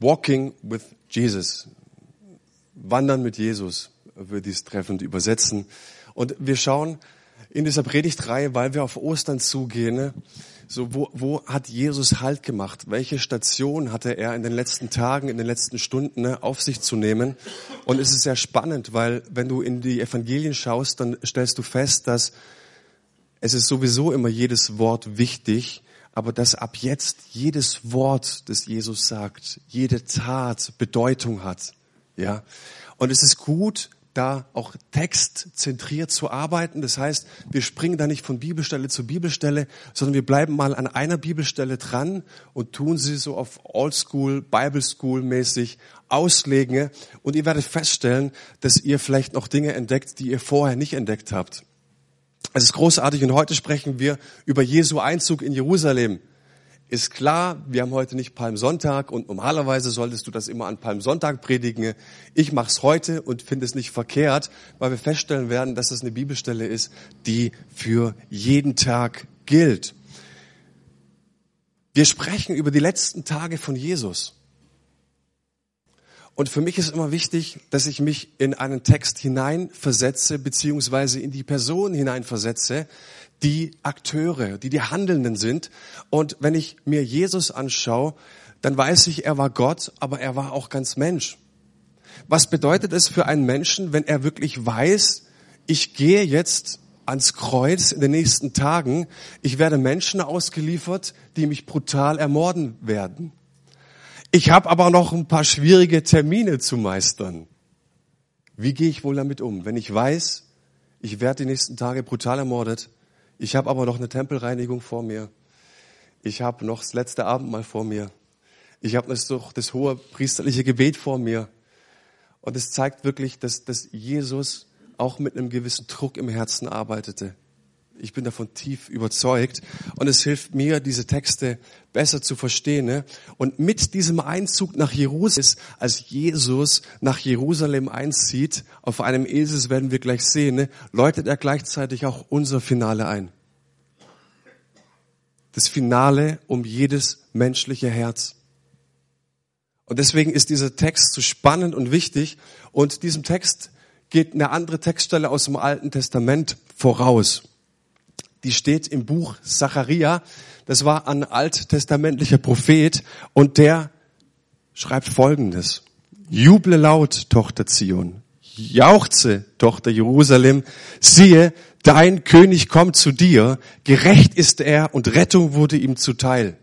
Walking with Jesus. Wandern mit Jesus würde ich es treffend übersetzen. Und wir schauen in dieser Predigtreihe, weil wir auf Ostern zugehen, so wo, wo hat Jesus Halt gemacht? Welche Station hatte er in den letzten Tagen, in den letzten Stunden ne, auf sich zu nehmen? Und es ist sehr spannend, weil wenn du in die Evangelien schaust, dann stellst du fest, dass es ist sowieso immer jedes Wort wichtig, aber dass ab jetzt jedes Wort, das Jesus sagt, jede Tat Bedeutung hat. Ja. Und es ist gut, da auch textzentriert zu arbeiten. Das heißt, wir springen da nicht von Bibelstelle zu Bibelstelle, sondern wir bleiben mal an einer Bibelstelle dran und tun sie so auf Oldschool, Bible School mäßig auslegen. Und ihr werdet feststellen, dass ihr vielleicht noch Dinge entdeckt, die ihr vorher nicht entdeckt habt. Es ist großartig und heute sprechen wir über Jesu Einzug in Jerusalem ist klar, wir haben heute nicht Palmsonntag und normalerweise solltest du das immer an Palmsonntag predigen. Ich mache es heute und finde es nicht verkehrt, weil wir feststellen werden, dass es eine Bibelstelle ist, die für jeden Tag gilt. Wir sprechen über die letzten Tage von Jesus. Und für mich ist immer wichtig, dass ich mich in einen Text hineinversetze, beziehungsweise in die Person hineinversetze, die Akteure, die die Handelnden sind. Und wenn ich mir Jesus anschaue, dann weiß ich, er war Gott, aber er war auch ganz Mensch. Was bedeutet es für einen Menschen, wenn er wirklich weiß, ich gehe jetzt ans Kreuz in den nächsten Tagen, ich werde Menschen ausgeliefert, die mich brutal ermorden werden. Ich habe aber noch ein paar schwierige Termine zu meistern. Wie gehe ich wohl damit um, wenn ich weiß, ich werde die nächsten Tage brutal ermordet ich habe aber noch eine Tempelreinigung vor mir. Ich habe noch das letzte Abendmahl vor mir. Ich habe das, das hohe priesterliche Gebet vor mir. Und es zeigt wirklich, dass, dass Jesus auch mit einem gewissen Druck im Herzen arbeitete. Ich bin davon tief überzeugt. Und es hilft mir, diese Texte besser zu verstehen. Ne? Und mit diesem Einzug nach Jerusalem, als Jesus nach Jerusalem einzieht, auf einem Esel werden wir gleich sehen, ne? läutet er gleichzeitig auch unser Finale ein. Das Finale um jedes menschliche Herz. Und deswegen ist dieser Text so spannend und wichtig. Und diesem Text geht eine andere Textstelle aus dem Alten Testament voraus die steht im Buch Zacharia. Das war ein alttestamentlicher Prophet und der schreibt Folgendes. Juble laut, Tochter Zion. Jauchze, Tochter Jerusalem. Siehe, dein König kommt zu dir. Gerecht ist er und Rettung wurde ihm zuteil.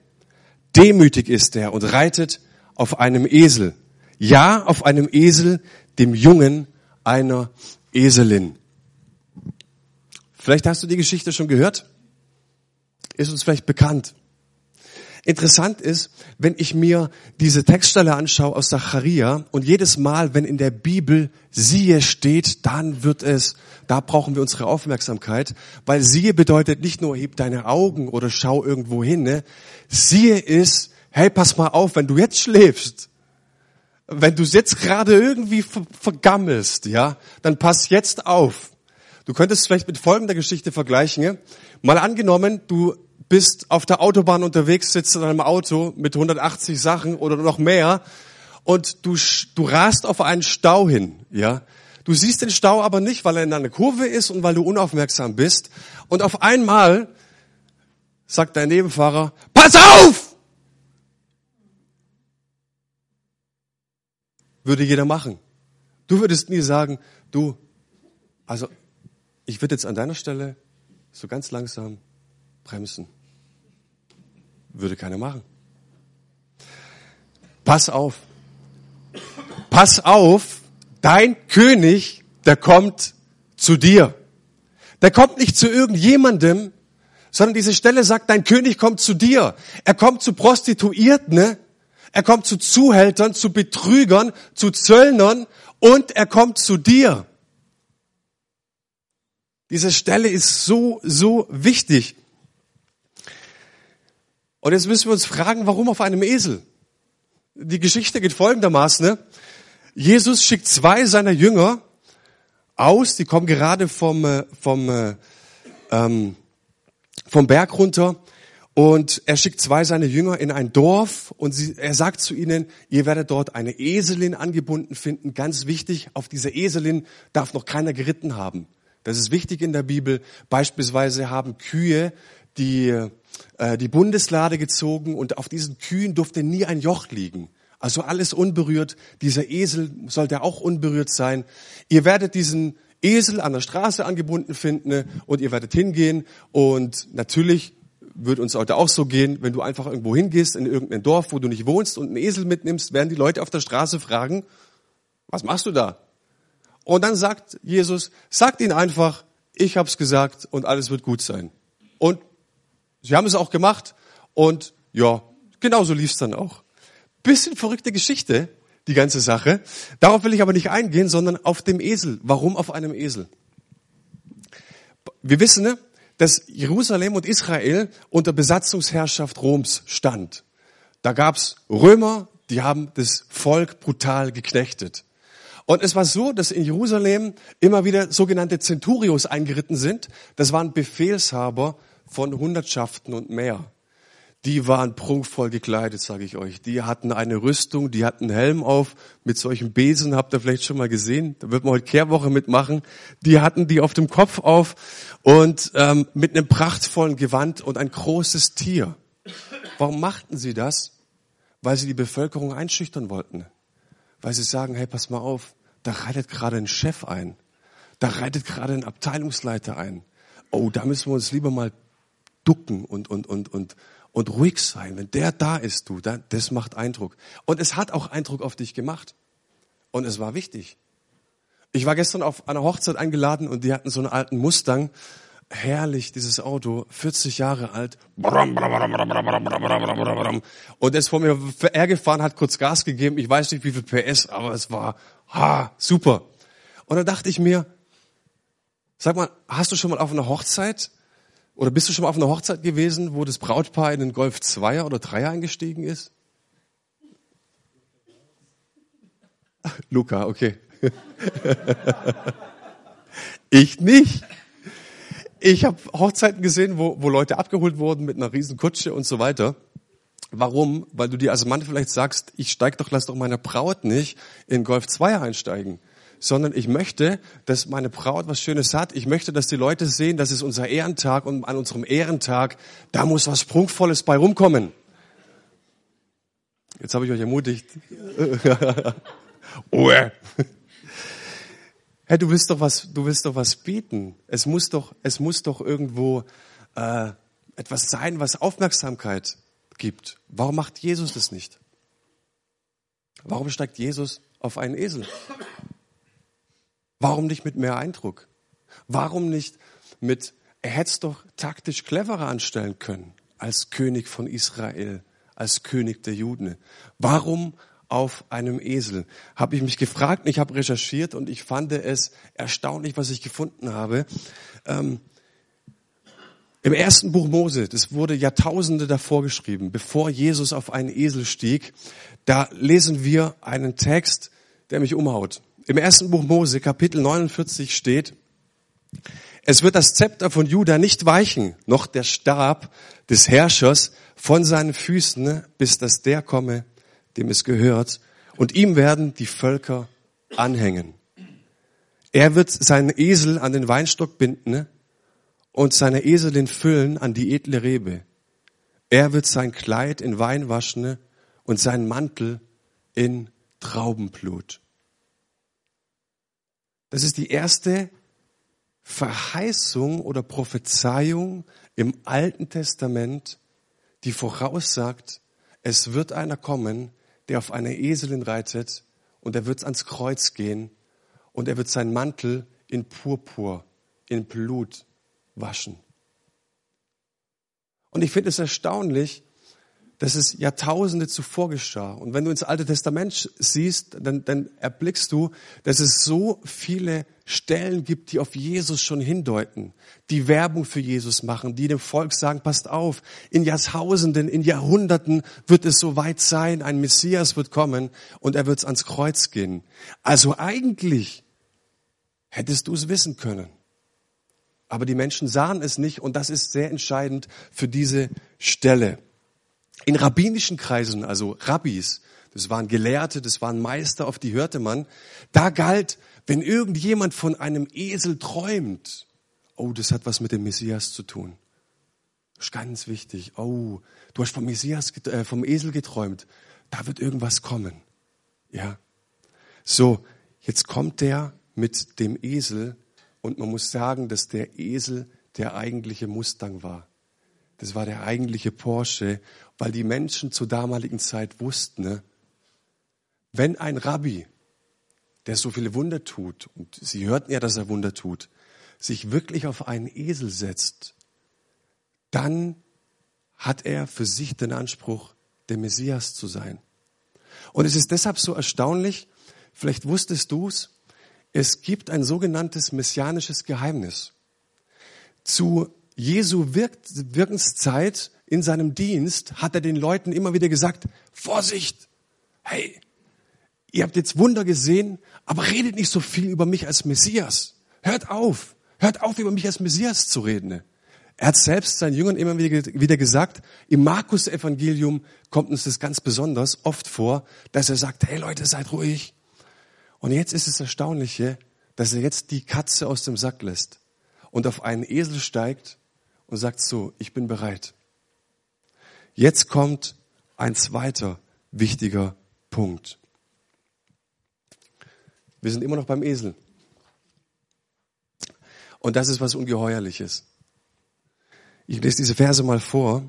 Demütig ist er und reitet auf einem Esel. Ja, auf einem Esel, dem Jungen einer Eselin. Vielleicht hast du die Geschichte schon gehört. Ist uns vielleicht bekannt. Interessant ist, wenn ich mir diese Textstelle anschaue aus Zacharia und jedes Mal, wenn in der Bibel siehe steht, dann wird es, da brauchen wir unsere Aufmerksamkeit, weil siehe bedeutet nicht nur heb deine Augen oder schau irgendwo hin, ne? siehe ist, hey, pass mal auf, wenn du jetzt schläfst, wenn du jetzt gerade irgendwie vergammelst, ja, dann pass jetzt auf. Du könntest vielleicht mit folgender Geschichte vergleichen. Mal angenommen, du bist auf der Autobahn unterwegs, sitzt in einem Auto mit 180 Sachen oder noch mehr und du, du rast auf einen Stau hin, ja. Du siehst den Stau aber nicht, weil er in einer Kurve ist und weil du unaufmerksam bist. Und auf einmal sagt dein Nebenfahrer, pass auf! Würde jeder machen. Du würdest nie sagen, du, also ich würde jetzt an deiner Stelle so ganz langsam bremsen. Würde keiner machen. Pass auf. Pass auf, dein König, der kommt zu dir. Der kommt nicht zu irgendjemandem, sondern diese Stelle sagt, dein König kommt zu dir. Er kommt zu Prostituierten, ne? er kommt zu Zuhältern, zu Betrügern, zu Zöllnern und er kommt zu dir. Diese Stelle ist so, so wichtig. Und jetzt müssen wir uns fragen, warum auf einem Esel? Die Geschichte geht folgendermaßen. Ne? Jesus schickt zwei seiner Jünger aus, die kommen gerade vom, äh, vom, äh, ähm, vom Berg runter Und er schickt zwei seiner Jünger in ein Dorf und sie, er sagt zu ihnen, ihr werdet dort eine Eselin angebunden finden. Ganz wichtig, auf dieser Eselin darf noch keiner geritten haben. Das ist wichtig in der Bibel. Beispielsweise haben Kühe die, äh, die Bundeslade gezogen und auf diesen Kühen durfte nie ein Joch liegen. Also alles unberührt. Dieser Esel sollte auch unberührt sein. Ihr werdet diesen Esel an der Straße angebunden finden ne? und ihr werdet hingehen und natürlich wird uns heute auch so gehen, wenn du einfach irgendwo hingehst in irgendein Dorf, wo du nicht wohnst und einen Esel mitnimmst, werden die Leute auf der Straße fragen, was machst du da? Und dann sagt Jesus, sagt ihnen einfach, ich hab's gesagt und alles wird gut sein. Und sie haben es auch gemacht und ja, genauso lief's dann auch. Bisschen verrückte Geschichte, die ganze Sache. Darauf will ich aber nicht eingehen, sondern auf dem Esel. Warum auf einem Esel? Wir wissen, ne, dass Jerusalem und Israel unter Besatzungsherrschaft Roms stand. Da gab's Römer, die haben das Volk brutal geknechtet. Und es war so, dass in Jerusalem immer wieder sogenannte Centurios eingeritten sind. Das waren Befehlshaber von Hundertschaften und mehr. Die waren prunkvoll gekleidet, sage ich euch. Die hatten eine Rüstung, die hatten einen Helm auf mit solchen Besen, habt ihr vielleicht schon mal gesehen. Da wird man heute Kehrwoche mitmachen. Die hatten die auf dem Kopf auf und ähm, mit einem prachtvollen Gewand und ein großes Tier. Warum machten sie das? Weil sie die Bevölkerung einschüchtern wollten. Weil sie sagen, hey, pass mal auf, da reitet gerade ein Chef ein. Da reitet gerade ein Abteilungsleiter ein. Oh, da müssen wir uns lieber mal ducken und, und, und, und, und ruhig sein. Wenn der da ist, du, das macht Eindruck. Und es hat auch Eindruck auf dich gemacht. Und es war wichtig. Ich war gestern auf einer Hochzeit eingeladen und die hatten so einen alten Mustang. Herrlich, dieses Auto, 40 Jahre alt. Und er ist vor mir hergefahren, hat kurz Gas gegeben. Ich weiß nicht, wie viel PS, aber es war Ha, super. Und da dachte ich mir, sag mal, hast du schon mal auf einer Hochzeit oder bist du schon mal auf einer Hochzeit gewesen, wo das Brautpaar in den Golf 2er oder 3er eingestiegen ist? Luca, okay. ich nicht. Ich habe Hochzeiten gesehen, wo, wo Leute abgeholt wurden mit einer riesen Kutsche und so weiter. Warum? Weil du dir als Mann vielleicht sagst, ich steig doch, lass doch meine Braut nicht in Golf 2 einsteigen. Sondern ich möchte, dass meine Braut was Schönes hat. Ich möchte, dass die Leute sehen, das ist unser Ehrentag und an unserem Ehrentag, da muss was Prunkvolles bei rumkommen. Jetzt habe ich euch ermutigt. oh. Hey, du willst doch was, du willst doch was bieten. Es muss doch, es muss doch irgendwo äh, etwas sein, was Aufmerksamkeit gibt. Warum macht Jesus das nicht? Warum steigt Jesus auf einen Esel? Warum nicht mit mehr Eindruck? Warum nicht mit, er hätte es doch taktisch cleverer anstellen können als König von Israel, als König der Juden. Warum auf einem Esel? Habe ich mich gefragt, ich habe recherchiert und ich fand es erstaunlich, was ich gefunden habe. Ähm, im ersten Buch Mose, das wurde Jahrtausende davor geschrieben, bevor Jesus auf einen Esel stieg, da lesen wir einen Text, der mich umhaut. Im ersten Buch Mose, Kapitel 49 steht, es wird das Zepter von Juda nicht weichen, noch der Stab des Herrschers von seinen Füßen, bis dass der komme, dem es gehört, und ihm werden die Völker anhängen. Er wird seinen Esel an den Weinstock binden und seine Eselin füllen an die edle Rebe. Er wird sein Kleid in Wein waschen und seinen Mantel in Traubenblut. Das ist die erste Verheißung oder Prophezeiung im Alten Testament, die voraussagt, es wird einer kommen, der auf einer Eselin reitet und er wird ans Kreuz gehen und er wird seinen Mantel in Purpur, in Blut waschen. Und ich finde es erstaunlich, dass es Jahrtausende zuvor geschah. Und wenn du ins Alte Testament siehst, dann, dann erblickst du, dass es so viele Stellen gibt, die auf Jesus schon hindeuten, die Werbung für Jesus machen, die dem Volk sagen, passt auf, in Jahrtausenden, in Jahrhunderten wird es so weit sein, ein Messias wird kommen und er wird ans Kreuz gehen. Also eigentlich hättest du es wissen können. Aber die Menschen sahen es nicht und das ist sehr entscheidend für diese Stelle. In rabbinischen Kreisen, also Rabbis, das waren Gelehrte, das waren Meister, auf die hörte man, da galt, wenn irgendjemand von einem Esel träumt, oh, das hat was mit dem Messias zu tun. Das ist ganz wichtig. Oh, du hast vom Messias, äh, vom Esel geträumt. Da wird irgendwas kommen. Ja. So, jetzt kommt der mit dem Esel und man muss sagen, dass der Esel der eigentliche Mustang war. Das war der eigentliche Porsche, weil die Menschen zur damaligen Zeit wussten, ne, wenn ein Rabbi, der so viele Wunder tut, und sie hörten ja, dass er Wunder tut, sich wirklich auf einen Esel setzt, dann hat er für sich den Anspruch, der Messias zu sein. Und es ist deshalb so erstaunlich, vielleicht wusstest du es, gibt ein sogenanntes messianisches Geheimnis. Zu Jesu Wirkenszeit in seinem Dienst hat er den Leuten immer wieder gesagt, Vorsicht, hey, ihr habt jetzt Wunder gesehen, aber redet nicht so viel über mich als Messias. Hört auf, hört auf, über mich als Messias zu reden. Er hat selbst seinen Jüngern immer wieder gesagt, im Markus-Evangelium kommt uns das ganz besonders oft vor, dass er sagt, hey Leute, seid ruhig. Und jetzt ist es Erstaunliche, dass er jetzt die Katze aus dem Sack lässt und auf einen Esel steigt und sagt so, ich bin bereit. Jetzt kommt ein zweiter wichtiger Punkt. Wir sind immer noch beim Esel. Und das ist was Ungeheuerliches. Ich lese diese Verse mal vor.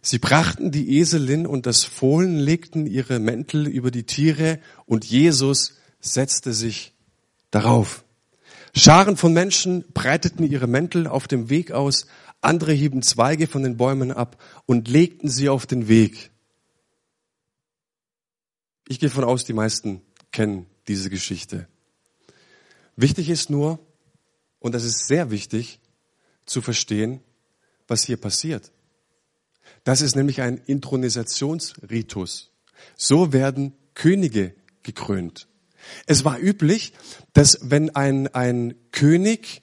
Sie brachten die Eselin und das Fohlen, legten ihre Mäntel über die Tiere und Jesus setzte sich darauf. Scharen von Menschen breiteten ihre Mäntel auf dem Weg aus, andere hieben Zweige von den Bäumen ab und legten sie auf den Weg. Ich gehe von aus, die meisten kennen diese Geschichte. Wichtig ist nur, und das ist sehr wichtig, zu verstehen, was hier passiert. Das ist nämlich ein Intronisationsritus. So werden Könige gekrönt. Es war üblich, dass wenn ein, ein König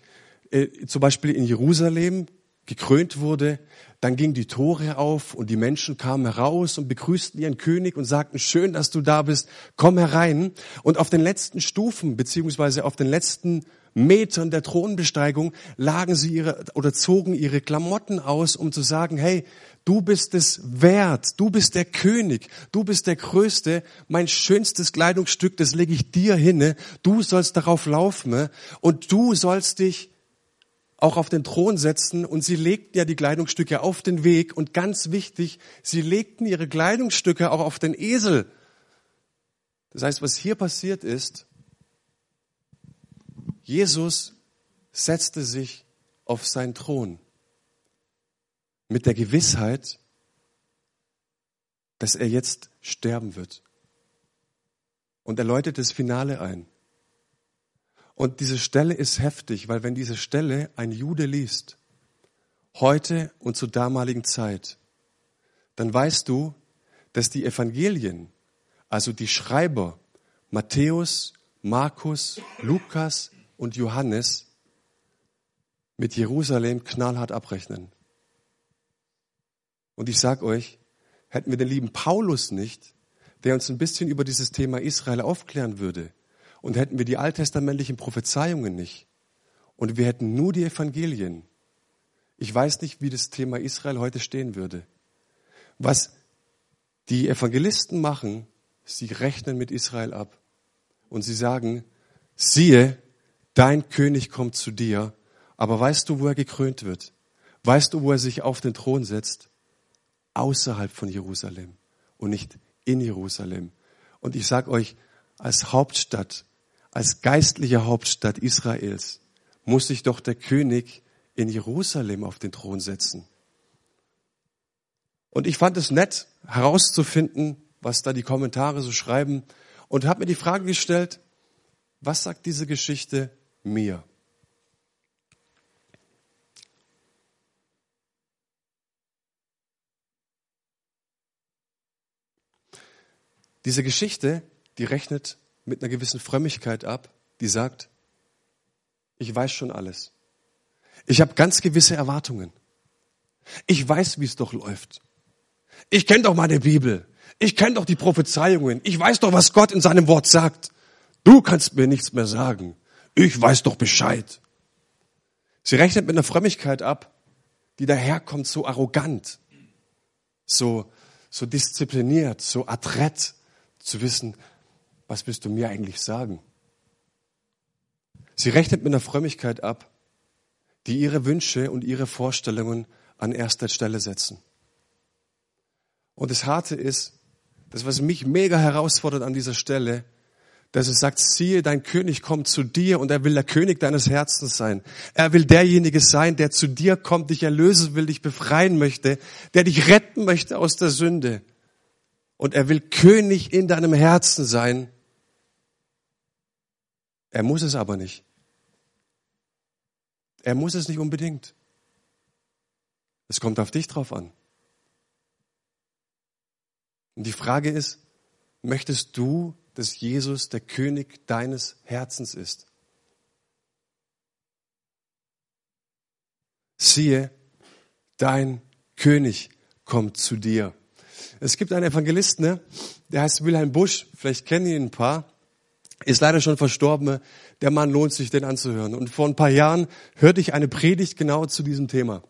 äh, zum Beispiel in Jerusalem gekrönt wurde, dann gingen die Tore auf und die Menschen kamen heraus und begrüßten ihren König und sagten, schön, dass du da bist, komm herein. Und auf den letzten Stufen, beziehungsweise auf den letzten Metern der Thronbesteigung lagen sie ihre oder zogen ihre Klamotten aus, um zu sagen, hey, du bist es wert, du bist der König, du bist der Größte, mein schönstes Kleidungsstück, das lege ich dir hinne, du sollst darauf laufen. Und du sollst dich auch auf den Thron setzen. Und sie legten ja die Kleidungsstücke auf den Weg. Und ganz wichtig, sie legten ihre Kleidungsstücke auch auf den Esel. Das heißt, was hier passiert ist, Jesus setzte sich auf seinen Thron mit der Gewissheit, dass er jetzt sterben wird. Und er läutet das Finale ein. Und diese Stelle ist heftig, weil wenn diese Stelle ein Jude liest, heute und zur damaligen Zeit, dann weißt du, dass die Evangelien, also die Schreiber Matthäus, Markus, Lukas und Johannes mit Jerusalem knallhart abrechnen. Und ich sag euch, hätten wir den lieben Paulus nicht, der uns ein bisschen über dieses Thema Israel aufklären würde, und hätten wir die alttestamentlichen Prophezeiungen nicht und wir hätten nur die Evangelien, ich weiß nicht, wie das Thema Israel heute stehen würde. Was die Evangelisten machen, sie rechnen mit Israel ab und sie sagen, siehe, dein König kommt zu dir, aber weißt du, wo er gekrönt wird? Weißt du, wo er sich auf den Thron setzt? Außerhalb von Jerusalem und nicht in Jerusalem. Und ich sage euch, als Hauptstadt, als geistliche Hauptstadt Israels, muss sich doch der König in Jerusalem auf den Thron setzen. Und ich fand es nett herauszufinden, was da die Kommentare so schreiben und habe mir die Frage gestellt, was sagt diese Geschichte mir? Diese Geschichte die rechnet mit einer gewissen Frömmigkeit ab, die sagt, ich weiß schon alles. Ich habe ganz gewisse Erwartungen. Ich weiß, wie es doch läuft. Ich kenne doch meine Bibel. Ich kenne doch die Prophezeiungen. Ich weiß doch, was Gott in seinem Wort sagt. Du kannst mir nichts mehr sagen. Ich weiß doch Bescheid. Sie rechnet mit einer Frömmigkeit ab, die daherkommt so arrogant, so, so diszipliniert, so adrett, zu wissen, was willst du mir eigentlich sagen? Sie rechnet mit einer Frömmigkeit ab, die ihre Wünsche und ihre Vorstellungen an erster Stelle setzen. Und das Harte ist, das, was mich mega herausfordert an dieser Stelle, dass es sagt, siehe, dein König kommt zu dir und er will der König deines Herzens sein. Er will derjenige sein, der zu dir kommt, dich erlösen will, dich befreien möchte, der dich retten möchte aus der Sünde. Und er will König in deinem Herzen sein. Er muss es aber nicht. Er muss es nicht unbedingt. Es kommt auf dich drauf an. Und die Frage ist, möchtest du, dass Jesus der König deines Herzens ist? Siehe, dein König kommt zu dir. Es gibt einen Evangelisten, ne? der heißt Wilhelm Busch, vielleicht kennen ihn ein paar, ist leider schon verstorben. Der Mann lohnt sich, den anzuhören. Und vor ein paar Jahren hörte ich eine Predigt genau zu diesem Thema.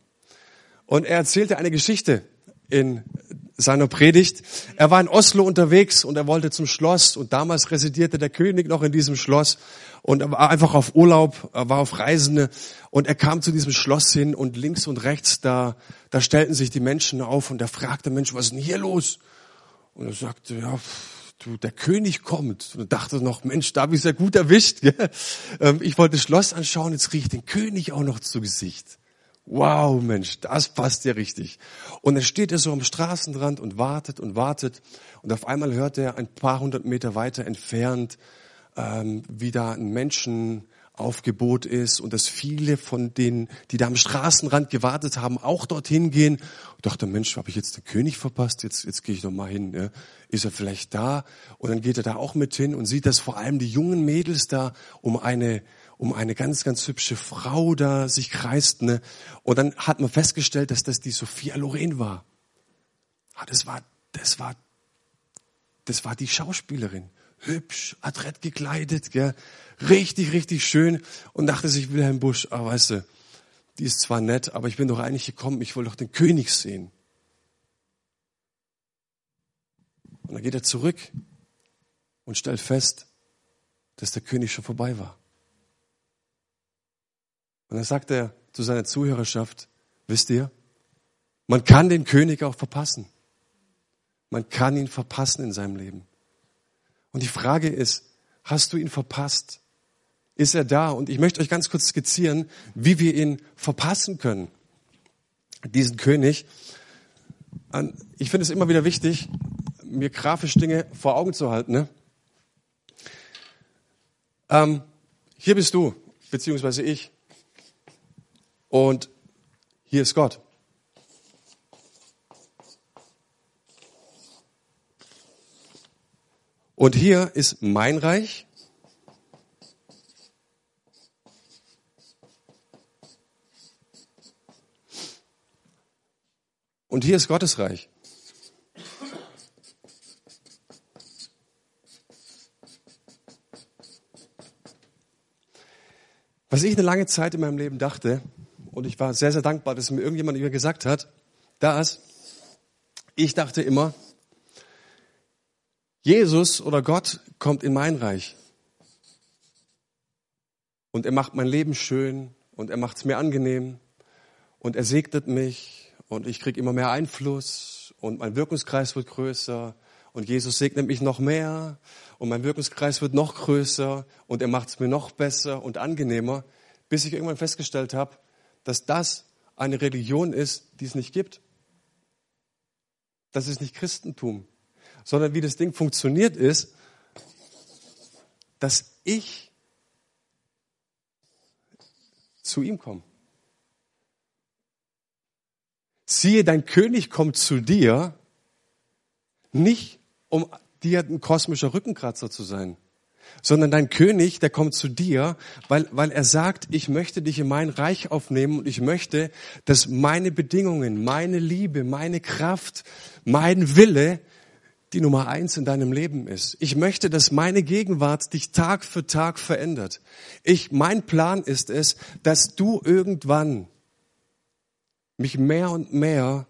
Und er erzählte eine Geschichte in seiner Predigt. Er war in Oslo unterwegs und er wollte zum Schloss und damals residierte der König noch in diesem Schloss und er war einfach auf Urlaub, er war auf Reisende und er kam zu diesem Schloss hin und links und rechts da, da stellten sich die Menschen auf und er fragte Mensch, was ist denn hier los? Und er sagte, ja, du, der König kommt. Und dachte noch, Mensch, da habe ich ja gut erwischt. Gell? Ähm, ich wollte das Schloss anschauen, jetzt rieche ich den König auch noch zu Gesicht. Wow, Mensch, das passt ja richtig. Und dann steht er so am Straßenrand und wartet und wartet. Und auf einmal hört er ein paar hundert Meter weiter entfernt, ähm, wie da ein Menschenaufgebot ist und dass viele von denen, die da am Straßenrand gewartet haben, auch dorthin gehen. Ich dachte, Mensch, habe ich jetzt den König verpasst? Jetzt, jetzt gehe ich doch mal hin. Ja. Ist er vielleicht da? Und dann geht er da auch mit hin und sieht, dass vor allem die jungen Mädels da um eine um eine ganz, ganz hübsche Frau da sich kreisten. Ne? Und dann hat man festgestellt, dass das die Sophia Loren war. Ah, das war, das war, das war die Schauspielerin. Hübsch, adrett gekleidet, gell? richtig, richtig schön. Und dachte sich Wilhelm Busch, ah, weißt du, die ist zwar nett, aber ich bin doch eigentlich gekommen, ich wollte doch den König sehen. Und dann geht er zurück und stellt fest, dass der König schon vorbei war. Und dann sagt er zu seiner Zuhörerschaft, wisst ihr, man kann den König auch verpassen. Man kann ihn verpassen in seinem Leben. Und die Frage ist, hast du ihn verpasst? Ist er da? Und ich möchte euch ganz kurz skizzieren, wie wir ihn verpassen können. Diesen König. Ich finde es immer wieder wichtig, mir grafisch Dinge vor Augen zu halten. Ne? Ähm, hier bist du, beziehungsweise ich. Und hier ist Gott. Und hier ist mein Reich. Und hier ist Gottes Reich. Was ich eine lange Zeit in meinem Leben dachte, und ich war sehr, sehr dankbar, dass mir irgendjemand über gesagt hat, dass ich dachte immer, Jesus oder Gott kommt in mein Reich. Und er macht mein Leben schön und er macht es mir angenehm und er segnet mich und ich kriege immer mehr Einfluss und mein Wirkungskreis wird größer und Jesus segnet mich noch mehr und mein Wirkungskreis wird noch größer und er macht es mir noch besser und angenehmer, bis ich irgendwann festgestellt habe, dass das eine Religion ist, die es nicht gibt. Das ist nicht Christentum, sondern wie das Ding funktioniert ist, dass ich zu ihm komme. Siehe, dein König kommt zu dir, nicht um dir ein kosmischer Rückenkratzer zu sein, sondern dein König, der kommt zu dir, weil, weil er sagt, ich möchte dich in mein Reich aufnehmen und ich möchte, dass meine Bedingungen, meine Liebe, meine Kraft, mein Wille die Nummer eins in deinem Leben ist. Ich möchte, dass meine Gegenwart dich Tag für Tag verändert. Ich, mein Plan ist es, dass du irgendwann mich mehr und mehr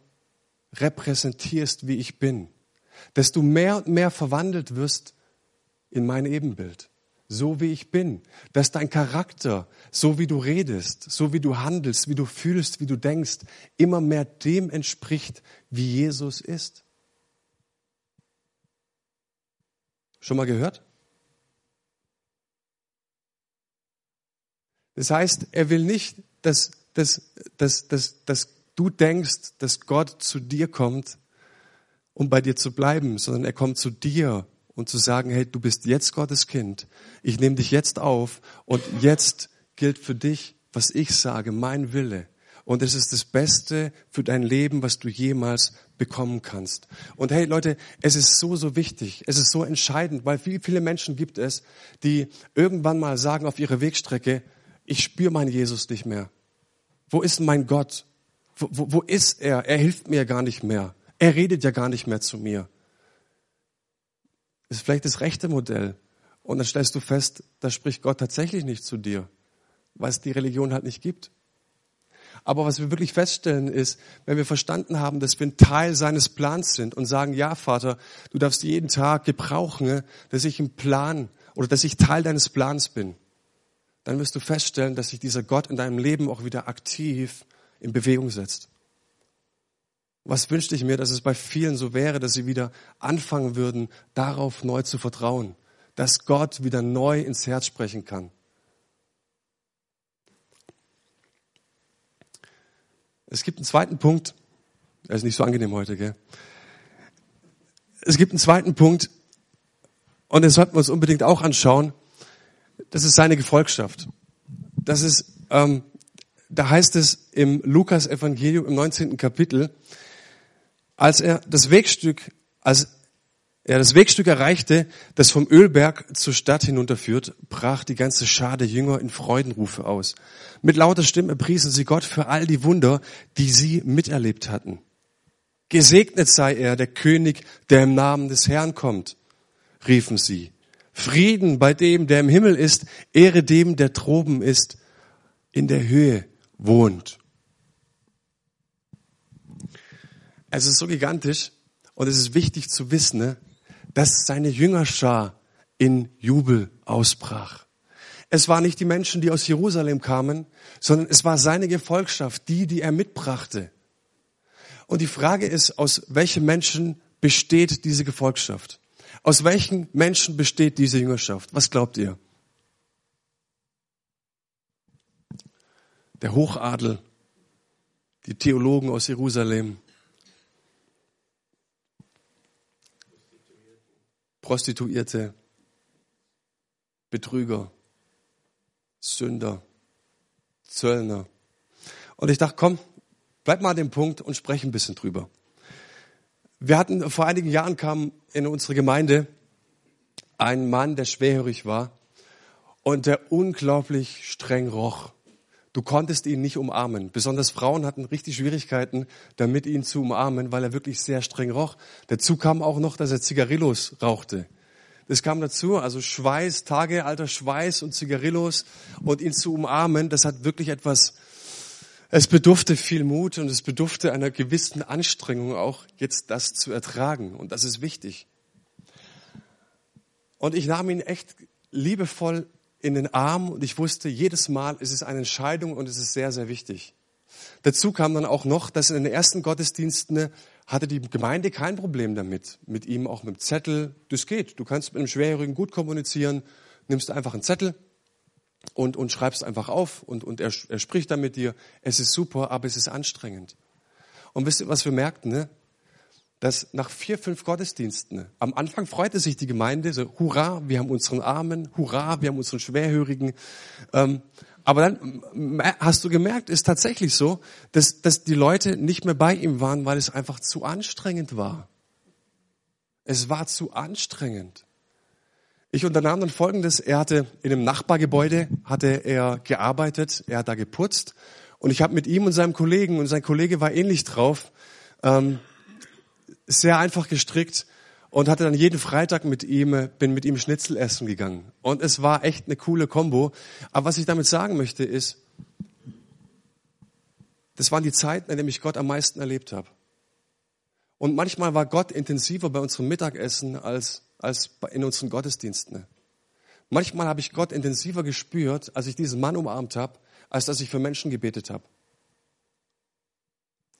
repräsentierst, wie ich bin. Dass du mehr und mehr verwandelt wirst in mein Ebenbild, so wie ich bin, dass dein Charakter, so wie du redest, so wie du handelst, wie du fühlst, wie du denkst, immer mehr dem entspricht, wie Jesus ist. Schon mal gehört? Das heißt, er will nicht, dass, dass, dass, dass, dass du denkst, dass Gott zu dir kommt, um bei dir zu bleiben, sondern er kommt zu dir und zu sagen, hey, du bist jetzt Gottes Kind, ich nehme dich jetzt auf und jetzt gilt für dich, was ich sage, mein Wille. Und es ist das Beste für dein Leben, was du jemals bekommen kannst. Und hey Leute, es ist so, so wichtig, es ist so entscheidend, weil viele, viele Menschen gibt es, die irgendwann mal sagen auf ihrer Wegstrecke, ich spüre meinen Jesus nicht mehr. Wo ist mein Gott? Wo, wo, wo ist er? Er hilft mir gar nicht mehr. Er redet ja gar nicht mehr zu mir ist vielleicht das rechte Modell. Und dann stellst du fest, da spricht Gott tatsächlich nicht zu dir, weil es die Religion halt nicht gibt. Aber was wir wirklich feststellen ist, wenn wir verstanden haben, dass wir ein Teil seines Plans sind und sagen, ja Vater, du darfst jeden Tag gebrauchen, dass ich im Plan oder dass ich Teil deines Plans bin, dann wirst du feststellen, dass sich dieser Gott in deinem Leben auch wieder aktiv in Bewegung setzt. Was wünschte ich mir, dass es bei vielen so wäre, dass sie wieder anfangen würden, darauf neu zu vertrauen, dass Gott wieder neu ins Herz sprechen kann. Es gibt einen zweiten Punkt, er ist nicht so angenehm heute, gell? Es gibt einen zweiten Punkt, und den sollten wir uns unbedingt auch anschauen. Das ist seine Gefolgschaft. Das ist, ähm, da heißt es im Lukas-Evangelium im 19. Kapitel, als er das Wegstück, als er das Wegstück erreichte, das vom Ölberg zur Stadt hinunterführt, brach die ganze Schar der Jünger in Freudenrufe aus. Mit lauter Stimme priesen sie Gott für all die Wunder, die sie miterlebt hatten. Gesegnet sei er, der König, der im Namen des Herrn kommt, riefen sie. Frieden bei dem, der im Himmel ist, Ehre dem, der droben ist, in der Höhe wohnt. Es ist so gigantisch und es ist wichtig zu wissen, ne, dass seine Jüngerschar in Jubel ausbrach. Es waren nicht die Menschen, die aus Jerusalem kamen, sondern es war seine Gefolgschaft, die, die er mitbrachte. Und die Frage ist, aus welchen Menschen besteht diese Gefolgschaft? Aus welchen Menschen besteht diese Jüngerschaft? Was glaubt ihr? Der Hochadel, die Theologen aus Jerusalem, Prostituierte, Betrüger, Sünder, Zöllner. Und ich dachte, komm, bleib mal an dem Punkt und spreche ein bisschen drüber. Wir hatten, vor einigen Jahren kam in unsere Gemeinde ein Mann, der schwerhörig war und der unglaublich streng roch. Du konntest ihn nicht umarmen. Besonders Frauen hatten richtig Schwierigkeiten, damit ihn zu umarmen, weil er wirklich sehr streng roch. Dazu kam auch noch, dass er Zigarillos rauchte. Das kam dazu, also Schweiß, Tage alter Schweiß und Zigarillos und ihn zu umarmen, das hat wirklich etwas, es bedurfte viel Mut und es bedurfte einer gewissen Anstrengung auch, jetzt das zu ertragen. Und das ist wichtig. Und ich nahm ihn echt liebevoll in den Arm und ich wusste jedes Mal, es ist eine Entscheidung und es ist sehr, sehr wichtig. Dazu kam dann auch noch, dass in den ersten Gottesdiensten hatte die Gemeinde kein Problem damit. Mit ihm auch mit dem Zettel. Das geht. Du kannst mit einem Schwerhörigen gut kommunizieren. Nimmst einfach einen Zettel und, und schreibst einfach auf und, und er, er spricht dann mit dir. Es ist super, aber es ist anstrengend. Und wisst ihr, was wir merkten? Ne? Dass nach vier, fünf Gottesdiensten, am Anfang freute sich die Gemeinde, so, hurra, wir haben unseren Armen, hurra, wir haben unseren Schwerhörigen. Ähm, aber dann hast du gemerkt, ist tatsächlich so, dass, dass die Leute nicht mehr bei ihm waren, weil es einfach zu anstrengend war. Es war zu anstrengend. Ich unternahm dann Folgendes. Er hatte in einem Nachbargebäude hatte er gearbeitet, er hat da geputzt und ich habe mit ihm und seinem Kollegen, und sein Kollege war ähnlich drauf, ähm, sehr einfach gestrickt und hatte dann jeden Freitag mit ihm, bin mit ihm Schnitzel essen gegangen. Und es war echt eine coole Kombo. Aber was ich damit sagen möchte ist, das waren die Zeiten, in denen ich Gott am meisten erlebt habe. Und manchmal war Gott intensiver bei unserem Mittagessen als, als in unseren Gottesdiensten. Manchmal habe ich Gott intensiver gespürt, als ich diesen Mann umarmt habe, als dass ich für Menschen gebetet habe.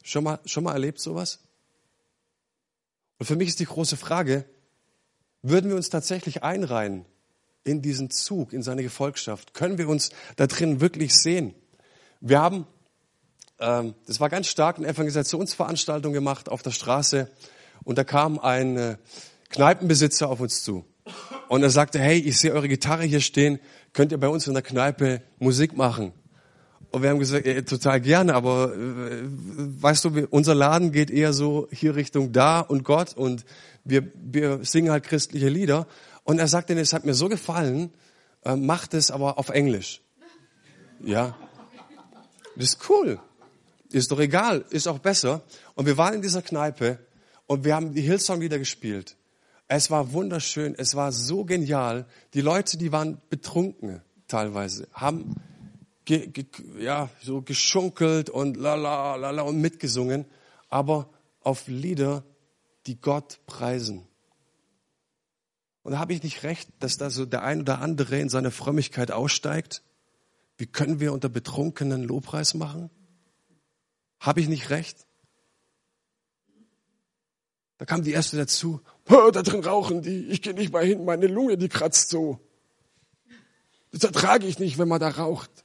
Schon mal, schon mal erlebt sowas? Und für mich ist die große Frage, würden wir uns tatsächlich einreihen in diesen Zug, in seine Gefolgschaft? Können wir uns da drin wirklich sehen? Wir haben, ähm, das war ganz stark, eine Evangelisationsveranstaltung gemacht auf der Straße und da kam ein äh, Kneipenbesitzer auf uns zu. Und er sagte, hey, ich sehe eure Gitarre hier stehen, könnt ihr bei uns in der Kneipe Musik machen? Und wir haben gesagt, ja, total gerne, aber äh, weißt du, unser Laden geht eher so hier Richtung da und Gott und wir, wir singen halt christliche Lieder. Und er sagte, es hat mir so gefallen, äh, macht es aber auf Englisch. Ja, das ist cool. Ist doch egal, ist auch besser. Und wir waren in dieser Kneipe und wir haben die Hillsong-Lieder gespielt. Es war wunderschön, es war so genial. Die Leute, die waren betrunken teilweise, haben ge, ge, ja, so geschunkelt und la la la la und mitgesungen, aber auf Lieder, die Gott preisen. Und da habe ich nicht recht, dass da so der ein oder andere in seiner Frömmigkeit aussteigt. Wie können wir unter Betrunkenen Lobpreis machen? Habe ich nicht recht? Da kam die erste dazu. Da drin rauchen die. Ich gehe nicht mal hin. Meine Lunge, die kratzt so. Das ertrage ich nicht, wenn man da raucht.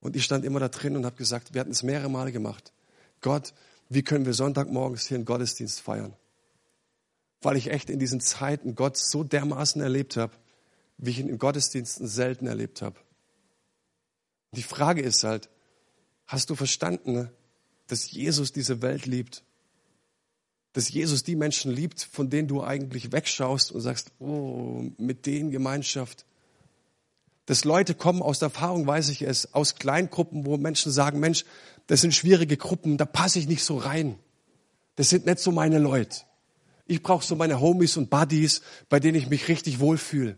Und ich stand immer da drin und habe gesagt, wir hatten es mehrere Male gemacht. Gott, wie können wir Sonntagmorgens hier einen Gottesdienst feiern? Weil ich echt in diesen Zeiten Gott so dermaßen erlebt habe, wie ich ihn in Gottesdiensten selten erlebt habe. Die Frage ist halt, hast du verstanden, dass Jesus diese Welt liebt? Dass Jesus die Menschen liebt, von denen du eigentlich wegschaust und sagst, oh, mit denen Gemeinschaft, dass Leute kommen aus der Erfahrung, weiß ich es, aus Kleingruppen, wo Menschen sagen, Mensch, das sind schwierige Gruppen, da passe ich nicht so rein. Das sind nicht so meine Leute. Ich brauche so meine Homies und Buddies, bei denen ich mich richtig wohlfühle.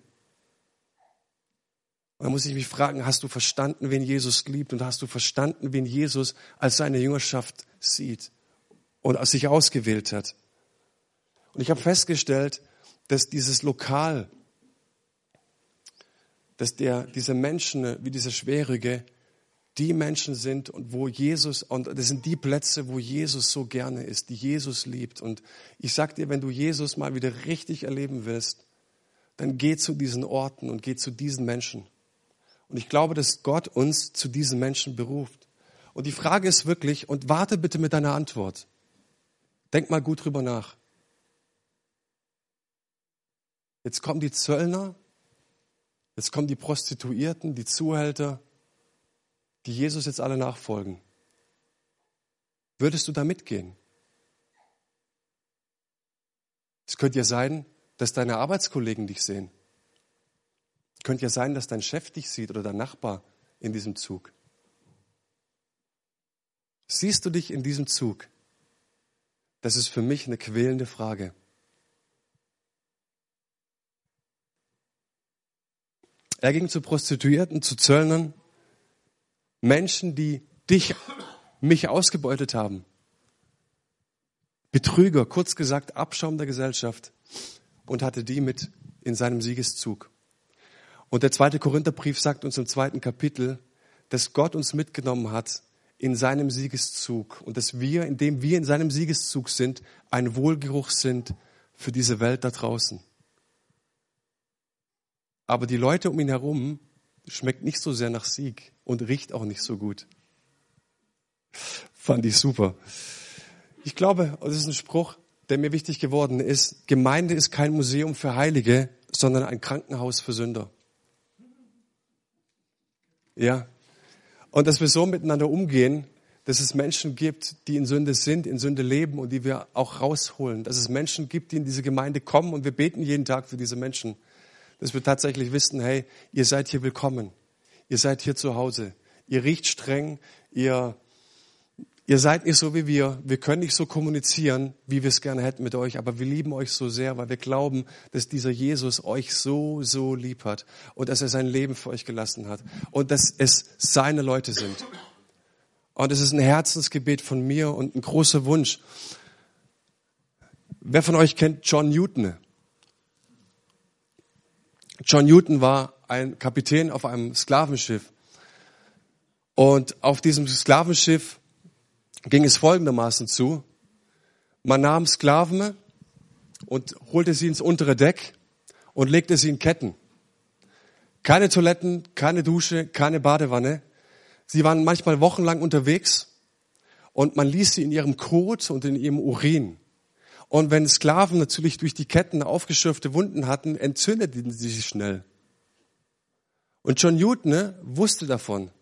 Und da muss ich mich fragen, hast du verstanden, wen Jesus liebt und hast du verstanden, wen Jesus als seine Jüngerschaft sieht und sich ausgewählt hat? Und ich habe festgestellt, dass dieses Lokal, dass der, diese Menschen wie diese Schwierige die Menschen sind und wo Jesus, und das sind die Plätze, wo Jesus so gerne ist, die Jesus liebt. Und ich sag dir, wenn du Jesus mal wieder richtig erleben willst, dann geh zu diesen Orten und geh zu diesen Menschen. Und ich glaube, dass Gott uns zu diesen Menschen beruft. Und die Frage ist wirklich, und warte bitte mit deiner Antwort. Denk mal gut drüber nach. Jetzt kommen die Zöllner Jetzt kommen die Prostituierten, die Zuhälter, die Jesus jetzt alle nachfolgen. Würdest du da mitgehen? Es könnte ja sein, dass deine Arbeitskollegen dich sehen. Es könnte ja sein, dass dein Chef dich sieht oder dein Nachbar in diesem Zug. Siehst du dich in diesem Zug? Das ist für mich eine quälende Frage. Er ging zu Prostituierten, zu Zöllnern, Menschen, die dich, mich ausgebeutet haben. Betrüger, kurz gesagt Abschaum der Gesellschaft und hatte die mit in seinem Siegeszug. Und der zweite Korintherbrief sagt uns im zweiten Kapitel, dass Gott uns mitgenommen hat in seinem Siegeszug und dass wir, indem wir in seinem Siegeszug sind, ein Wohlgeruch sind für diese Welt da draußen. Aber die Leute um ihn herum schmeckt nicht so sehr nach Sieg und riecht auch nicht so gut. Fand ich super. Ich glaube, das ist ein Spruch, der mir wichtig geworden ist. Gemeinde ist kein Museum für Heilige, sondern ein Krankenhaus für Sünder. Ja. Und dass wir so miteinander umgehen, dass es Menschen gibt, die in Sünde sind, in Sünde leben und die wir auch rausholen. Dass es Menschen gibt, die in diese Gemeinde kommen und wir beten jeden Tag für diese Menschen. Dass wir tatsächlich wissen, hey, ihr seid hier willkommen. Ihr seid hier zu Hause. Ihr riecht streng. Ihr, ihr seid nicht so wie wir. Wir können nicht so kommunizieren, wie wir es gerne hätten mit euch. Aber wir lieben euch so sehr, weil wir glauben, dass dieser Jesus euch so, so lieb hat. Und dass er sein Leben für euch gelassen hat. Und dass es seine Leute sind. Und es ist ein Herzensgebet von mir und ein großer Wunsch. Wer von euch kennt John Newton? John Newton war ein Kapitän auf einem Sklavenschiff. Und auf diesem Sklavenschiff ging es folgendermaßen zu. Man nahm Sklaven und holte sie ins untere Deck und legte sie in Ketten. Keine Toiletten, keine Dusche, keine Badewanne. Sie waren manchmal wochenlang unterwegs und man ließ sie in ihrem Kot und in ihrem Urin. Und wenn Sklaven natürlich durch die Ketten aufgeschürfte Wunden hatten, entzündeten sie sich schnell. Und John Newton ne, wusste davon.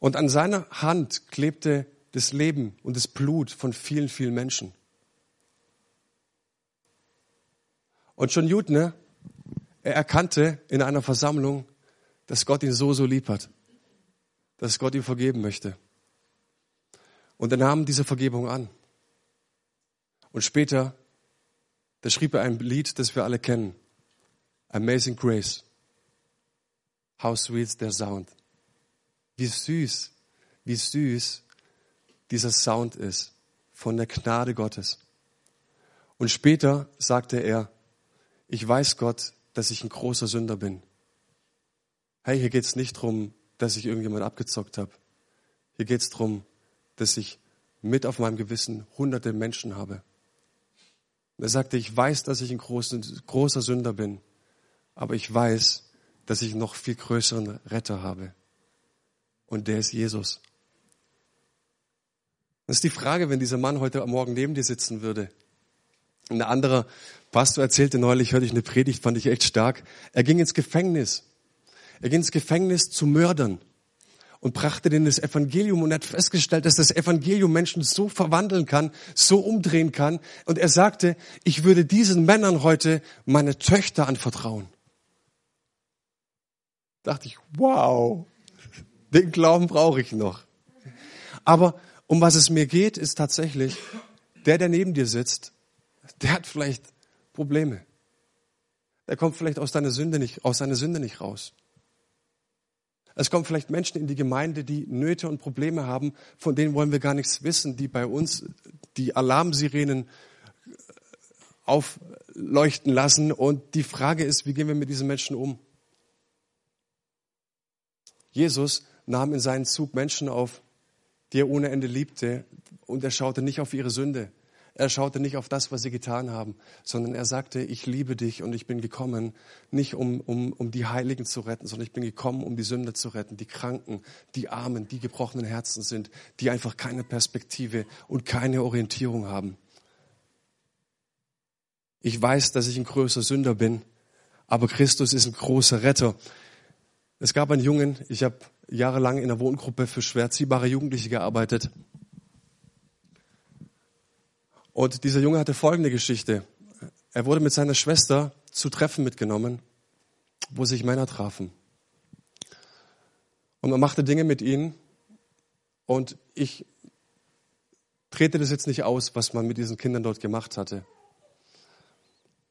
Und an seiner Hand klebte das Leben und das Blut von vielen, vielen Menschen. Und John Newton, ne, er erkannte in einer Versammlung, dass Gott ihn so, so lieb hat, dass Gott ihm vergeben möchte. Und er nahm diese Vergebung an. Und später, da schrieb er ein Lied, das wir alle kennen. Amazing Grace. How sweet their sound. Wie süß, wie süß dieser Sound ist von der Gnade Gottes. Und später sagte er, ich weiß Gott, dass ich ein großer Sünder bin hey, hier geht es nicht darum, dass ich irgendjemand abgezockt habe. Hier geht es darum, dass ich mit auf meinem Gewissen hunderte Menschen habe. Er sagte, ich weiß, dass ich ein großer, großer Sünder bin, aber ich weiß, dass ich noch viel größeren Retter habe. Und der ist Jesus. Das ist die Frage, wenn dieser Mann heute Morgen neben dir sitzen würde. Ein anderer Pastor erzählte neulich, hörte ich eine Predigt, fand ich echt stark. Er ging ins Gefängnis er ging ins Gefängnis zu Mördern und brachte denen das Evangelium und hat festgestellt, dass das Evangelium Menschen so verwandeln kann, so umdrehen kann. Und er sagte, ich würde diesen Männern heute meine Töchter anvertrauen. dachte ich, wow, den Glauben brauche ich noch. Aber um was es mir geht, ist tatsächlich, der, der neben dir sitzt, der hat vielleicht Probleme. Der kommt vielleicht aus deiner Sünde nicht, aus seiner Sünde nicht raus. Es kommen vielleicht Menschen in die Gemeinde, die Nöte und Probleme haben, von denen wollen wir gar nichts wissen, die bei uns die Alarmsirenen äh, aufleuchten lassen. Und die Frage ist, wie gehen wir mit diesen Menschen um? Jesus nahm in seinen Zug Menschen auf, die er ohne Ende liebte, und er schaute nicht auf ihre Sünde. Er schaute nicht auf das, was sie getan haben, sondern er sagte, ich liebe dich und ich bin gekommen, nicht um, um, um die Heiligen zu retten, sondern ich bin gekommen, um die Sünder zu retten, die Kranken, die Armen, die gebrochenen Herzen sind, die einfach keine Perspektive und keine Orientierung haben. Ich weiß, dass ich ein größer Sünder bin, aber Christus ist ein großer Retter. Es gab einen Jungen, ich habe jahrelang in einer Wohngruppe für schwer ziehbare Jugendliche gearbeitet. Und dieser Junge hatte folgende Geschichte. Er wurde mit seiner Schwester zu Treffen mitgenommen, wo sich Männer trafen. Und man machte Dinge mit ihnen. Und ich trete das jetzt nicht aus, was man mit diesen Kindern dort gemacht hatte.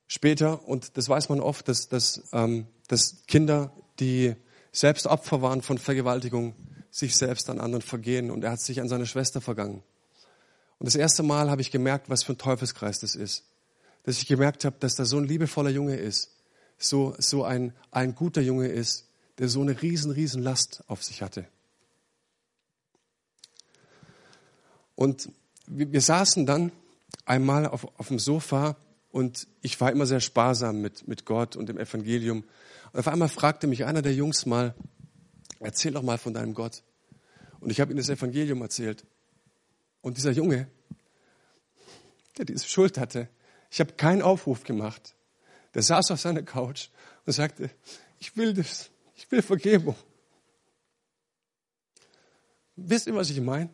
Später, und das weiß man oft, dass, dass, ähm, dass Kinder, die selbst Opfer waren von Vergewaltigung, sich selbst an anderen vergehen. Und er hat sich an seine Schwester vergangen. Und das erste Mal habe ich gemerkt, was für ein Teufelskreis das ist. Dass ich gemerkt habe, dass da so ein liebevoller Junge ist, so, so ein, ein guter Junge ist, der so eine riesen, riesen Last auf sich hatte. Und wir, wir saßen dann einmal auf, auf dem Sofa und ich war immer sehr sparsam mit, mit Gott und dem Evangelium. Und auf einmal fragte mich einer der Jungs mal, erzähl doch mal von deinem Gott. Und ich habe ihm das Evangelium erzählt. Und dieser Junge, der diese Schuld hatte, ich habe keinen Aufruf gemacht. Der saß auf seiner Couch und sagte, ich will das, ich will Vergebung. Wisst ihr, was ich meine?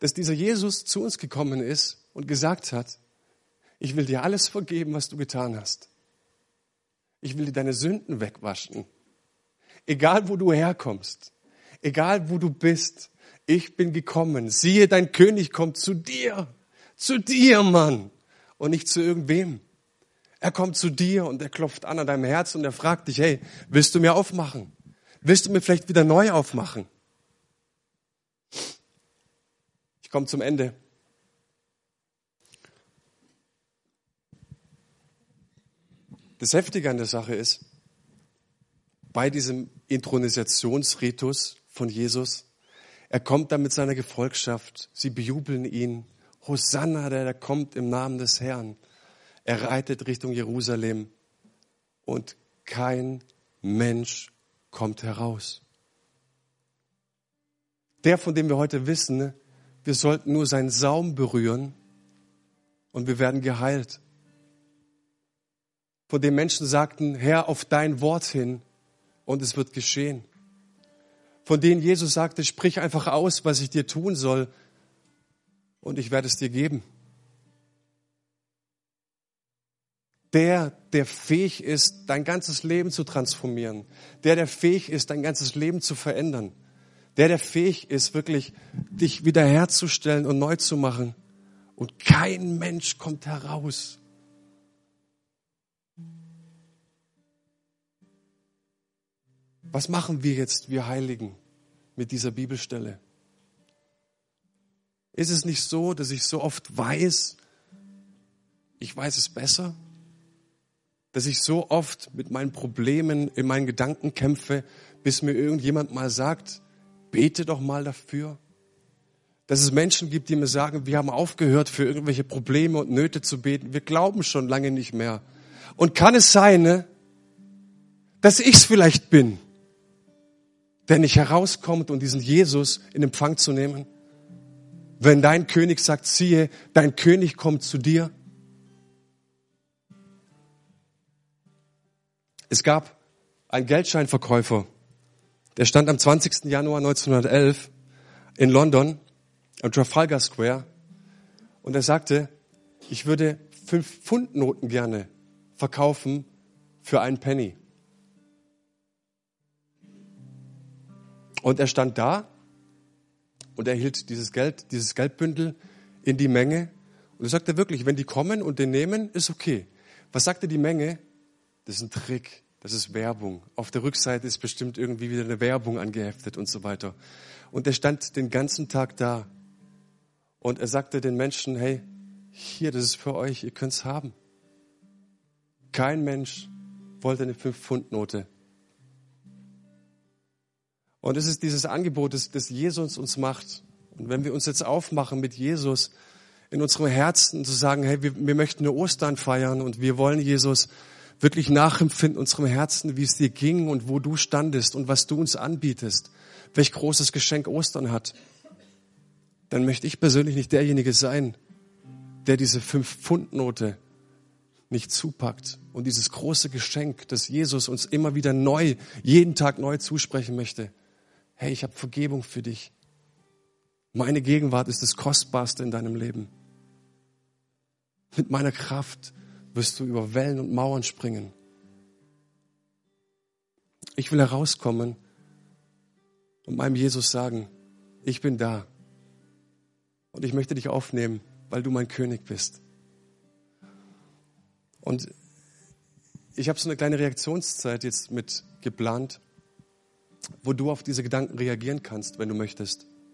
Dass dieser Jesus zu uns gekommen ist und gesagt hat, ich will dir alles vergeben, was du getan hast. Ich will dir deine Sünden wegwaschen. Egal wo du herkommst, egal wo du bist, ich bin gekommen. Siehe, dein König kommt zu dir. Zu dir, Mann. Und nicht zu irgendwem. Er kommt zu dir und er klopft an an deinem Herz und er fragt dich, hey, willst du mir aufmachen? Willst du mir vielleicht wieder neu aufmachen? Ich komme zum Ende. Das Heftige an der Sache ist, bei diesem Intronisationsritus von Jesus, er kommt da mit seiner Gefolgschaft, sie bejubeln ihn, Hosanna, der, der kommt im Namen des Herrn. Er reitet Richtung Jerusalem und kein Mensch kommt heraus. Der, von dem wir heute wissen, wir sollten nur seinen Saum berühren und wir werden geheilt. Von dem Menschen sagten, Herr, auf dein Wort hin und es wird geschehen. Von denen Jesus sagte, sprich einfach aus, was ich dir tun soll und ich werde es dir geben. Der, der fähig ist, dein ganzes Leben zu transformieren. Der, der fähig ist, dein ganzes Leben zu verändern. Der, der fähig ist, wirklich dich wiederherzustellen und neu zu machen. Und kein Mensch kommt heraus. Was machen wir jetzt, wir Heiligen, mit dieser Bibelstelle? Ist es nicht so, dass ich so oft weiß, ich weiß es besser? Dass ich so oft mit meinen Problemen in meinen Gedanken kämpfe, bis mir irgendjemand mal sagt, bete doch mal dafür. Dass es Menschen gibt, die mir sagen, wir haben aufgehört, für irgendwelche Probleme und Nöte zu beten. Wir glauben schon lange nicht mehr. Und kann es sein, ne, dass ich es vielleicht bin, der nicht herauskommt und diesen Jesus in Empfang zu nehmen? Wenn dein König sagt, siehe, dein König kommt zu dir. Es gab einen Geldscheinverkäufer, der stand am 20. Januar 1911 in London am Trafalgar Square und er sagte, ich würde fünf Pfundnoten gerne verkaufen für einen Penny. Und er stand da und er hielt dieses Geld, dieses Geldbündel in die Menge. Und er sagte wirklich, wenn die kommen und den nehmen, ist okay. Was sagte die Menge? Das ist ein Trick, das ist Werbung. Auf der Rückseite ist bestimmt irgendwie wieder eine Werbung angeheftet und so weiter. Und er stand den ganzen Tag da. Und er sagte den Menschen, hey, hier, das ist für euch, ihr könnt's haben. Kein Mensch wollte eine 5-Pfund-Note. Und es ist dieses Angebot, das, das Jesus uns macht. Und wenn wir uns jetzt aufmachen mit Jesus in unserem Herzen zu sagen, hey, wir, wir möchten eine Ostern feiern und wir wollen Jesus wirklich nachempfinden, unserem Herzen, wie es dir ging und wo du standest und was du uns anbietest, welch großes Geschenk Ostern hat, dann möchte ich persönlich nicht derjenige sein, der diese Fünf-Pfund-Note nicht zupackt und dieses große Geschenk, das Jesus uns immer wieder neu, jeden Tag neu zusprechen möchte, hey, ich habe Vergebung für dich. Meine Gegenwart ist das Kostbarste in deinem Leben. Mit meiner Kraft wirst du über Wellen und Mauern springen. Ich will herauskommen und meinem Jesus sagen, ich bin da und ich möchte dich aufnehmen, weil du mein König bist. Und ich habe so eine kleine Reaktionszeit jetzt mit geplant wo du auf diese Gedanken reagieren kannst, wenn du möchtest.